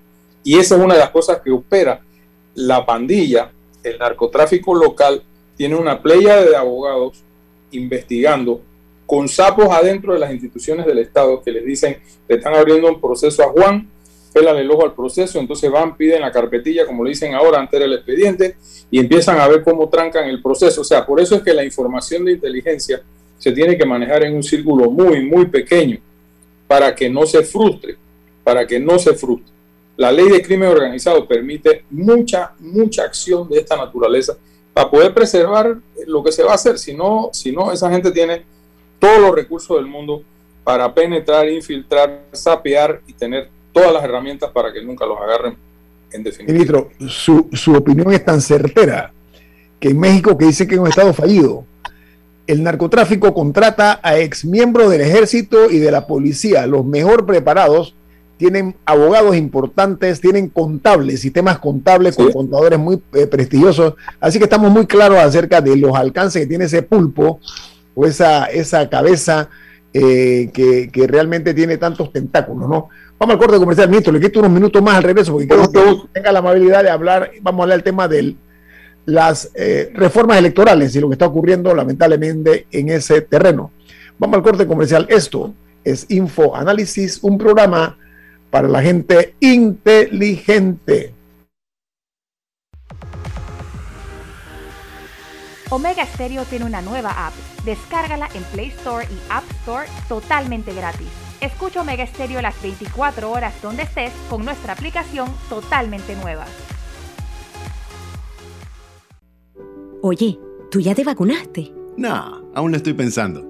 S4: Y esa es una de las cosas que opera la pandilla, el narcotráfico local tiene una playa de abogados investigando con sapos adentro de las instituciones del Estado que les dicen, le están abriendo un proceso a Juan, pelan el ojo al proceso, entonces van, piden la carpetilla, como le dicen ahora, ante el expediente, y empiezan a ver cómo trancan el proceso. O sea, por eso es que la información de inteligencia se tiene que manejar en un círculo muy, muy pequeño, para que no se frustre, para que no se frustre. La ley de crimen organizado permite mucha, mucha acción de esta naturaleza para poder preservar lo que se va a hacer. Si no, si no, esa gente tiene todos los recursos del mundo para penetrar, infiltrar, sapear y tener todas las herramientas para que nunca los agarren en definitiva.
S2: Ministro, su, su opinión es tan certera que en México, que dice que es un estado fallido, el narcotráfico contrata a exmiembros del ejército y de la policía, los mejor preparados, tienen abogados importantes, tienen contables, sistemas contables con contadores muy eh, prestigiosos. Así que estamos muy claros acerca de los alcances que tiene ese pulpo o esa, esa cabeza eh, que, realmente tiene tantos tentáculos, ¿no? Vamos al corte comercial, ministro. Le quito unos minutos más al regreso porque quiero que tenga la amabilidad de hablar. Vamos a hablar del tema de las eh, reformas electorales y lo que está ocurriendo lamentablemente en ese terreno. Vamos al corte comercial. Esto es Info Análisis, un programa para la gente inteligente.
S8: Omega Stereo tiene una nueva app. Descárgala en Play Store y App Store totalmente gratis. Escucha Omega Estéreo las 24 horas donde estés con nuestra aplicación totalmente nueva.
S6: Oye, ¿tú ya te vacunaste?
S7: No, aún lo estoy pensando.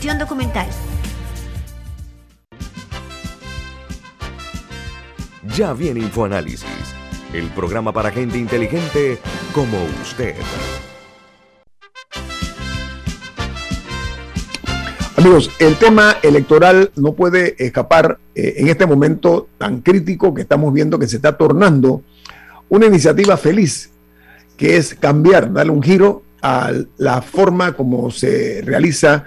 S9: documental.
S1: Ya viene InfoAnálisis, el programa para gente inteligente como usted.
S2: Amigos, el tema electoral no puede escapar eh, en este momento tan crítico que estamos viendo que se está tornando una iniciativa feliz, que es cambiar, darle un giro a la forma como se realiza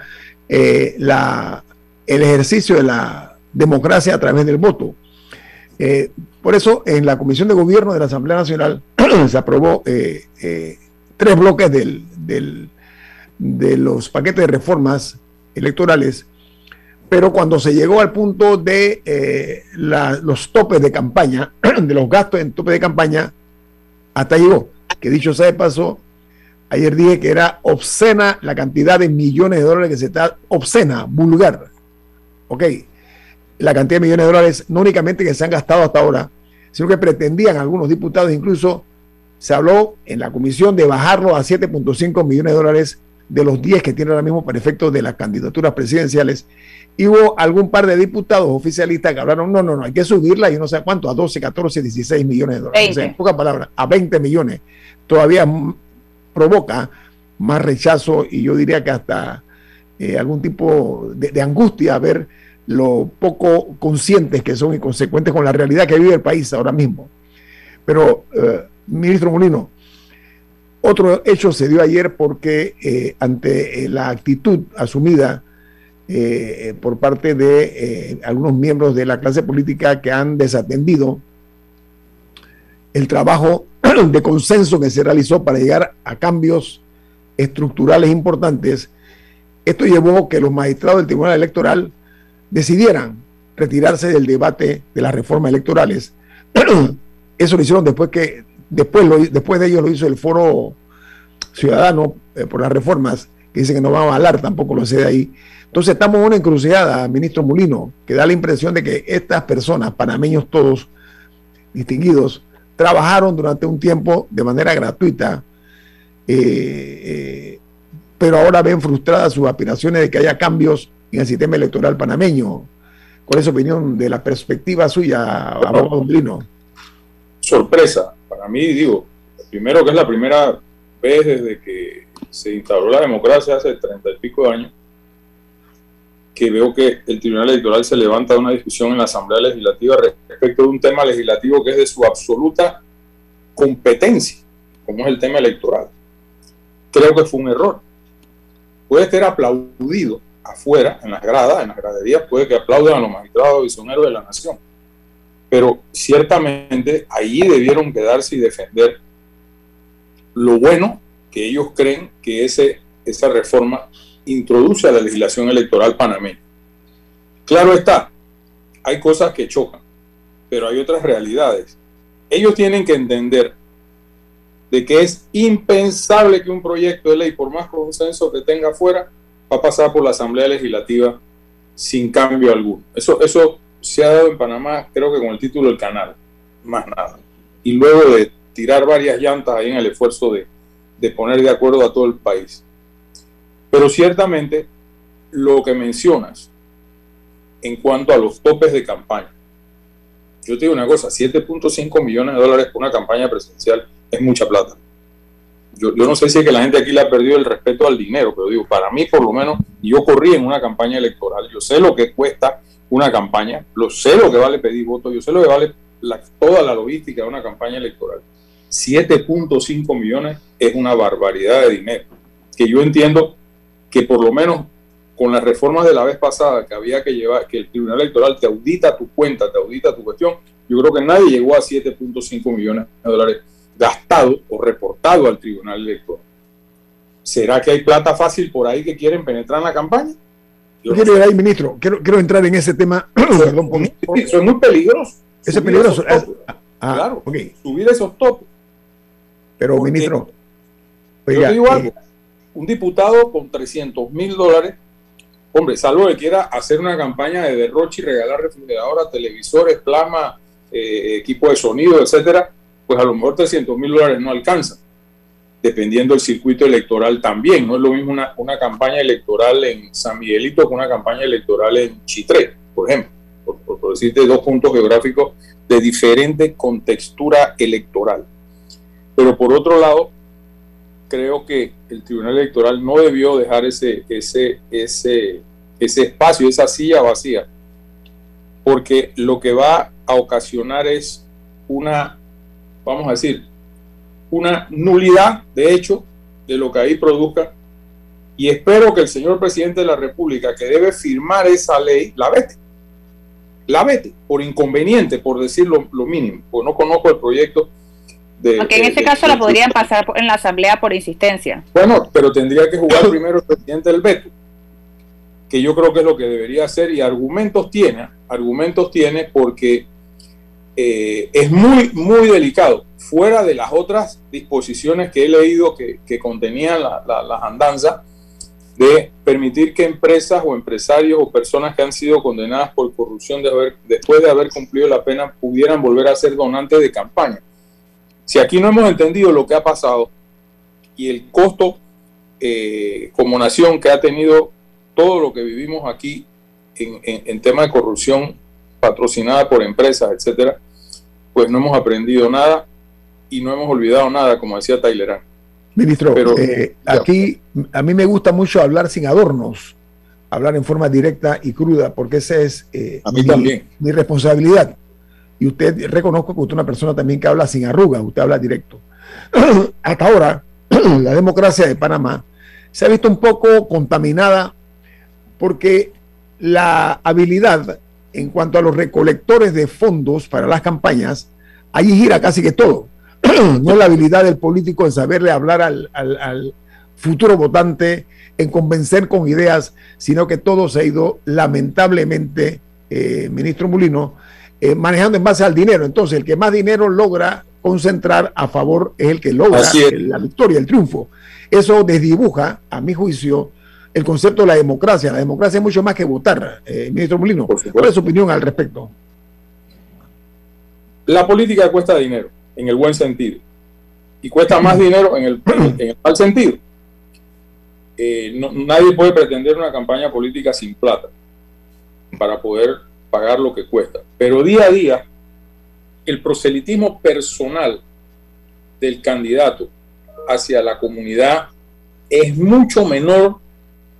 S2: eh, la, el ejercicio de la democracia a través del voto. Eh, por eso, en la Comisión de Gobierno de la Asamblea Nacional [CLEARS THROAT] se aprobó tres bloques del, del, de los paquetes de reformas electorales, pero cuando se llegó al punto de eh, los topes de campaña, [CLEARS THROAT] de los gastos en tope de campaña, hasta llegó. Que dicho sea de paso, ayer dije que era obscena la cantidad de millones de dólares que se está, obscena, vulgar. Ok, la cantidad de millones de dólares, no únicamente que se han gastado hasta ahora, sino que pretendían algunos diputados, incluso se habló en la comisión de bajarlo a 7.5 millones de dólares de los 10 que tiene ahora mismo para efectos de las candidaturas presidenciales. Y hubo algún par de diputados oficialistas que hablaron, no, no, no, hay que subirla, yo no sé cuánto, a 12, 14, 16 millones de dólares. en pocas palabras, a 20 millones. Todavía provoca más rechazo y yo diría que hasta eh, algún tipo de, angustia ver lo poco conscientes que son y consecuentes con la realidad que vive el país ahora mismo. Pero, eh, ministro Molino, otro hecho se dio ayer porque eh, ante eh, la actitud asumida eh, por parte de algunos miembros de la clase política que han desatendido el trabajo [CLEARS THROAT] de consenso que se realizó para llegar a cambios estructurales importantes, esto llevó que los magistrados del Tribunal Electoral decidieran retirarse del debate de las reformas electorales. [CLEARS THROAT] Eso lo hicieron después que Después, después de ello lo hizo el Foro Ciudadano eh, por las reformas, que dice que no va a avalar tampoco lo sé de ahí. Entonces estamos en una encrucijada, ministro Mulino, que da la impresión de que estas personas, panameños todos distinguidos, trabajaron durante un tiempo de manera gratuita, eh, eh, pero ahora ven frustradas sus aspiraciones de que haya cambios en el sistema electoral panameño. ¿Cuál es su opinión de la perspectiva suya, abogado Mulino?
S4: Sorpresa para mí, digo, primero que es la primera vez desde que se instauró la democracia hace treinta y pico de años, que veo que el Tribunal Electoral se levanta de una discusión en la Asamblea Legislativa respecto de un tema legislativo que es de su absoluta competencia, como es el tema electoral. Creo que fue un error. Puede ser aplaudido afuera, en las gradas, en las graderías, puede que aplaudan a los magistrados y son héroes de la nación pero ciertamente allí debieron quedarse y defender lo bueno que ellos creen que ese, esa reforma introduce a la legislación electoral panameña. Claro está, hay cosas que chocan, pero hay otras realidades. Ellos tienen que entender de que es impensable que un proyecto de ley, por más consenso que tenga afuera, va a pasar por la Asamblea Legislativa sin cambio alguno. Eso, eso se ha dado en Panamá, creo que con el título del canal, más nada. Y luego de tirar varias llantas ahí en el esfuerzo de, de poner de acuerdo a todo el país. Pero ciertamente lo que mencionas en cuanto a los topes de campaña, yo te digo una cosa, 7.5 millones de dólares por una campaña presidencial es mucha plata. Yo, yo, no sé si es que la gente aquí le ha perdido el respeto al dinero, pero digo, para mí por lo menos, yo corrí en una campaña electoral, yo sé lo que cuesta una campaña, lo sé lo que vale pedir votos, yo sé lo que vale toda la logística de una campaña electoral. 7.5 millones es una barbaridad de dinero, que yo entiendo que por lo menos con las reformas de la vez pasada que había que llevar, que el Tribunal Electoral te audita tu cuenta, te audita tu cuestión, yo creo que nadie llegó a 7.5 millones de dólares gastado o reportado al Tribunal Electoral. ¿Será que hay plata fácil por ahí que quieren penetrar en la campaña?
S2: Yo quiero ir ahí, ministro. Quiero, quiero entrar en ese tema. [CLEARS THROAT]
S4: Perdón, por, Eso es muy peligroso.
S2: Ese es peligroso.
S4: Ah, claro, okay. subir esos topos.
S2: Pero, Porque, ministro,
S4: oiga, yo digo algo, eh, un diputado con 300 mil dólares, hombre, salvo que quiera hacer una campaña de derroche y regalar refrigeradoras, televisores, plasma, eh, equipo de sonido, etcétera, pues a lo mejor 300 mil dólares no alcanza, dependiendo del circuito electoral también. No es lo mismo una, una, campaña electoral en San Miguelito que una campaña electoral en Chitré, por ejemplo, por, por, por decirte dos puntos geográficos de diferente contextura electoral. Pero por otro lado, creo que el Tribunal Electoral no debió dejar ese, ese, ese, ese espacio, esa silla vacía, porque lo que va a ocasionar es una vamos a decir, una nulidad de hecho de lo que ahí produzca. Y espero que el señor presidente de la República, que debe firmar esa ley, la vete. La vete, por inconveniente, por decir lo, mínimo, porque no conozco el proyecto.
S3: De, en este caso la podrían pasar en la Asamblea por insistencia.
S4: Bueno, pero tendría que jugar [LAUGHS] primero el presidente del veto, que yo creo que es lo que debería hacer, y argumentos tiene, argumentos tiene porque eh, es muy, muy delicado, fuera de las otras disposiciones que he leído que, que contenían la, la, las andanzas de permitir que empresas o empresarios o personas que han sido condenadas por corrupción de haber, después de haber cumplido la pena pudieran volver a ser donantes de campaña. Si aquí no hemos entendido lo que ha pasado y el costo eh, como nación que ha tenido todo lo que vivimos aquí en, en, en tema de corrupción patrocinada por empresas, etcétera, pues no hemos aprendido nada y no hemos olvidado nada, como decía Tyler.
S2: Ministro, Pero, eh, aquí a mí me gusta mucho hablar sin adornos, hablar en forma directa y cruda, porque esa es eh,
S4: a mí mi, también.
S2: mi responsabilidad. Y usted reconozco que usted es una persona también que habla sin arrugas, usted habla directo. [CLEARS THROAT] Hasta ahora, [CLEARS THROAT] la democracia de Panamá se ha visto un poco contaminada porque la habilidad en cuanto a los recolectores de fondos para las campañas, allí gira casi que todo. [CLEARS THROAT] no la habilidad del político en saberle hablar al, futuro votante, en convencer con ideas, sino que todo se ha ido lamentablemente, eh, ministro Mulino, eh, manejando en base al dinero. Entonces, el que más dinero logra concentrar a favor es el que logra la victoria, el triunfo. Eso desdibuja, a mi juicio, el concepto de la democracia. La democracia es mucho más que votar, eh, ministro Molino. ¿Cuál es su opinión al respecto?
S4: La política cuesta dinero, en el buen sentido, y cuesta más dinero en el, en el mal sentido. Eh, no, nadie puede pretender una campaña política sin plata para poder pagar lo que cuesta. Pero día a día, el proselitismo personal del candidato hacia la comunidad es mucho menor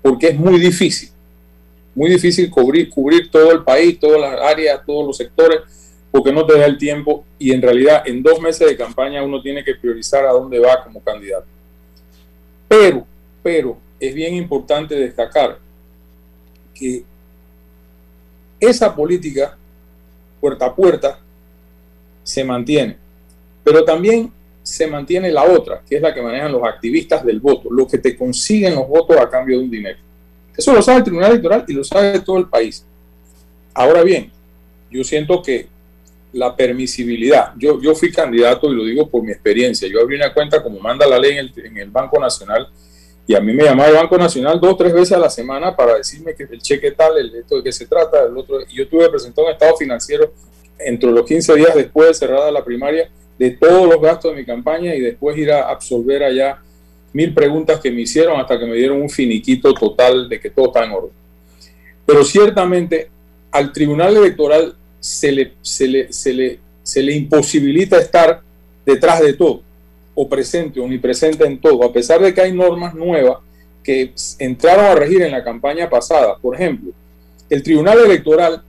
S4: porque es muy difícil, muy difícil cubrir, cubrir todo el país, todas las áreas, todos los sectores, porque no te da el tiempo y en realidad en dos meses de campaña uno tiene que priorizar a dónde va como candidato. Pero, pero es bien importante destacar que esa política puerta a puerta se mantiene, pero también se mantiene la otra, que es la que manejan los activistas del voto, los que te consiguen los votos a cambio de un dinero. Eso lo sabe el Tribunal Electoral y lo sabe todo el país. Ahora bien, yo siento que la permisibilidad. Yo, yo fui candidato y lo digo por mi experiencia. Yo abrí una cuenta como manda la ley en el, en el Banco Nacional y a mí me llamaba el Banco Nacional dos o tres veces a la semana para decirme que el cheque tal, el esto de qué se trata, el otro. Y yo tuve que presentar un estado financiero entre los 15 días después de cerrada la primaria de todos los gastos de mi campaña y después ir a absolver allá mil preguntas que me hicieron hasta que me dieron un finiquito total de que todo está en orden. Pero ciertamente al Tribunal Electoral se le, se le, se le, se le imposibilita estar detrás de todo, o presente, omnipresente en todo, a pesar de que hay normas nuevas que entraron a regir en la campaña pasada. Por ejemplo, el Tribunal Electoral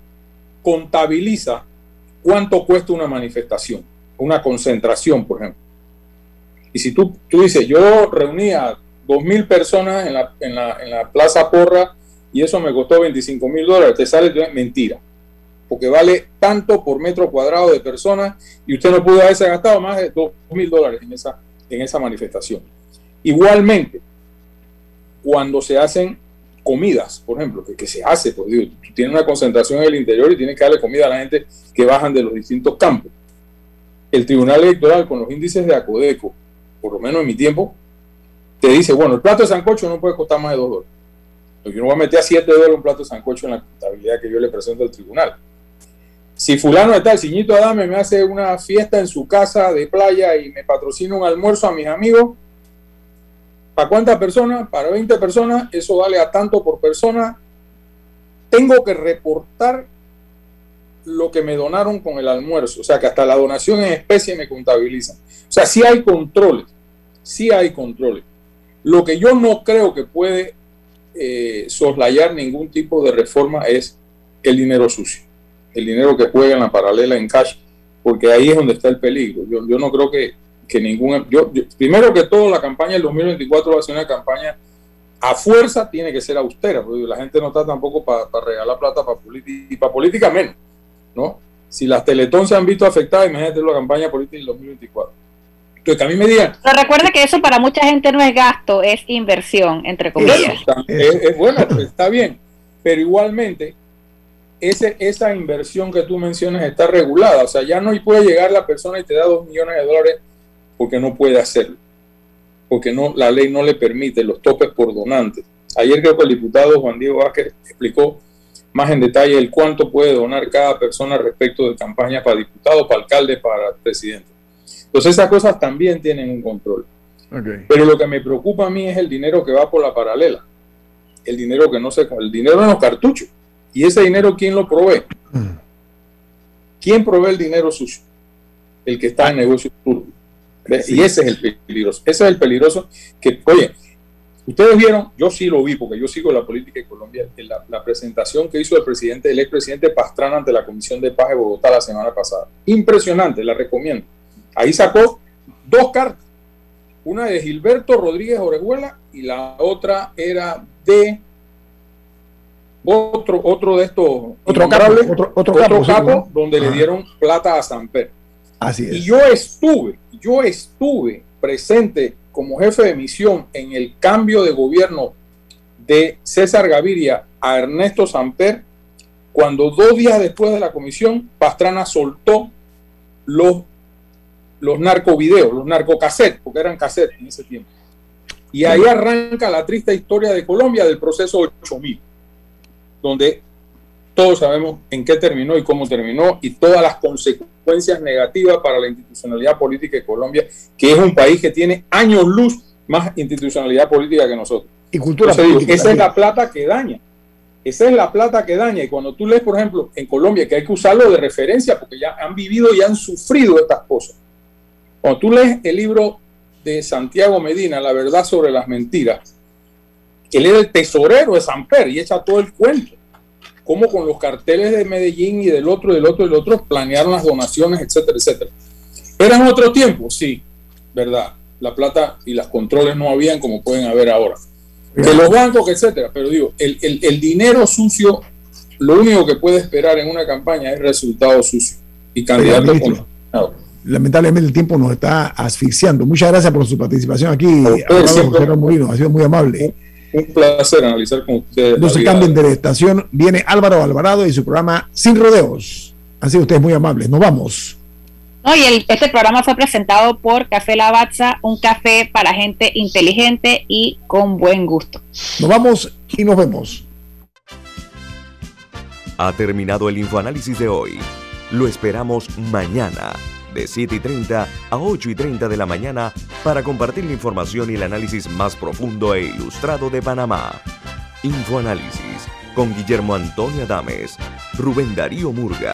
S4: contabiliza cuánto cuesta una manifestación, una concentración, por ejemplo. Y si tú, tú dices, yo reunía dos mil personas en la, en, la, en la Plaza Porra y eso me costó 25 mil dólares, te sale mentira, porque vale tanto por metro cuadrado de personas y usted no pudo haberse gastado más de 2 mil dólares en esa, en esa manifestación. Igualmente, cuando se hacen comidas, por ejemplo, que, se hace, pues digo, tú tienes una concentración en el interior y tienes que darle comida a la gente que bajan de los distintos campos. El Tribunal Electoral, con los índices de Acodeco, por lo menos en mi tiempo, te dice, bueno, el plato de sancocho no puede costar más de 2 dólares. Yo no voy a meter a 7 dólares un plato de sancocho en la contabilidad que yo le presento al tribunal. Si fulano de tal, Ciñito Adame me hace una fiesta en su casa de playa y me patrocina un almuerzo a mis amigos, ¿para cuántas personas? Para 20 personas, eso vale a tanto por persona. Tengo que reportar lo que me donaron con el almuerzo, o sea que hasta la donación en especie me contabilizan. O sea, sí hay controles, sí hay controles. Lo que yo no creo que puede eh, soslayar ningún tipo de reforma es el dinero sucio, el dinero que juega en la paralela en cash, porque ahí es donde está el peligro. Yo, yo no creo que, que ningún... Yo, primero que todo, la campaña del 2024 va a ser una campaña a fuerza, tiene que ser austera, porque la gente no está tampoco para regalar plata para política, y para política menos, ¿no? Si las Teletón se han visto afectadas, imagínate la campaña política del 2024. Entonces, que a mí me digan.
S3: Pero recuerda que eso para mucha gente no es gasto, es inversión, entre comillas.
S4: Es, es, bueno, pues, está bien. Pero igualmente, ese, esa inversión que tú mencionas está regulada. O sea, ya no puede llegar la persona y te da dos millones de dólares porque no puede hacerlo. Porque no, la ley no le permite los topes por donantes. Ayer creo que el diputado Juan Diego Vázquez explicó más en detalle el cuánto puede donar cada persona respecto de campañas para diputado, para alcalde, para presidente. Entonces esas cosas también tienen un control. Okay. Pero lo que me preocupa a mí es el dinero que va por la paralela. El dinero que no se... El dinero en los cartuchos. ¿Y ese dinero quién lo provee? ¿Quién provee el dinero sucio? El que está en negocio turbio. Sí. Y ese es el peligroso. Ese es el peligroso que, oye, ustedes vieron, yo sí lo vi porque yo sigo la política de Colombia, la, la presentación que hizo el presidente, el expresidente Pastrana ante la Comisión de Paz de Bogotá la semana pasada. Impresionante, la recomiendo. Ahí sacó dos cartas. Una de Gilberto Rodríguez Orejuela y la otra era de otro, otro de estos
S2: otro capo, otro, otro,
S4: capo, capo sí, donde Ajá. le dieron plata a Samper.
S2: Así es.
S4: Y yo estuve, yo estuve presente como jefe de misión en el cambio de gobierno de César Gaviria a Ernesto Samper, cuando dos días después de la comisión, Pastrana soltó los los narcovideos, los narcocassettes, porque eran cassettes en ese tiempo. Y ahí arranca la triste historia de Colombia del proceso 8000, donde todos sabemos en qué terminó y cómo terminó y todas las consecuencias negativas para la institucionalidad política de Colombia, que es un país que tiene años luz más institucionalidad política que nosotros.
S2: Y cultura
S4: Entonces, política. Digo, esa es la plata que daña. Esa es la plata que daña. Y cuando tú lees, por ejemplo, en Colombia, que hay que usarlo de referencia porque ya han vivido y han sufrido estas cosas cuando tú lees el libro de Santiago Medina, La verdad sobre las mentiras, él era el tesorero de Samper y echa todo el cuento. Cómo con los carteles de Medellín y del otro, del otro, del otro, planearon las donaciones, etcétera, etcétera. ¿Eran otro tiempo? Sí, verdad. La plata y los controles no habían como pueden haber ahora. De los bancos, etcétera. Pero digo, el, el, el dinero sucio, lo único que puede esperar en una campaña es resultado sucio. Y candidato
S2: lamentablemente el tiempo nos está asfixiando. Muchas gracias por su participación aquí. José Molino, ha sido muy amable.
S4: Un placer analizar con ustedes.
S2: No se cambien de estación. Viene Álvaro Alvarado y su programa Sin Rodeos. Han sido ustedes muy amables. Nos vamos.
S3: No, y este programa fue presentado por Café Lavazza, un café para gente inteligente y con buen gusto.
S2: Nos vamos y nos vemos.
S1: Ha terminado el infoanálisis de hoy. Lo esperamos mañana, de 7 y 30 a 8 y 30 de la mañana, para compartir la información y el análisis más profundo e ilustrado de Panamá. Infoanálisis con Guillermo Antonio Adames, Rubén Darío Murga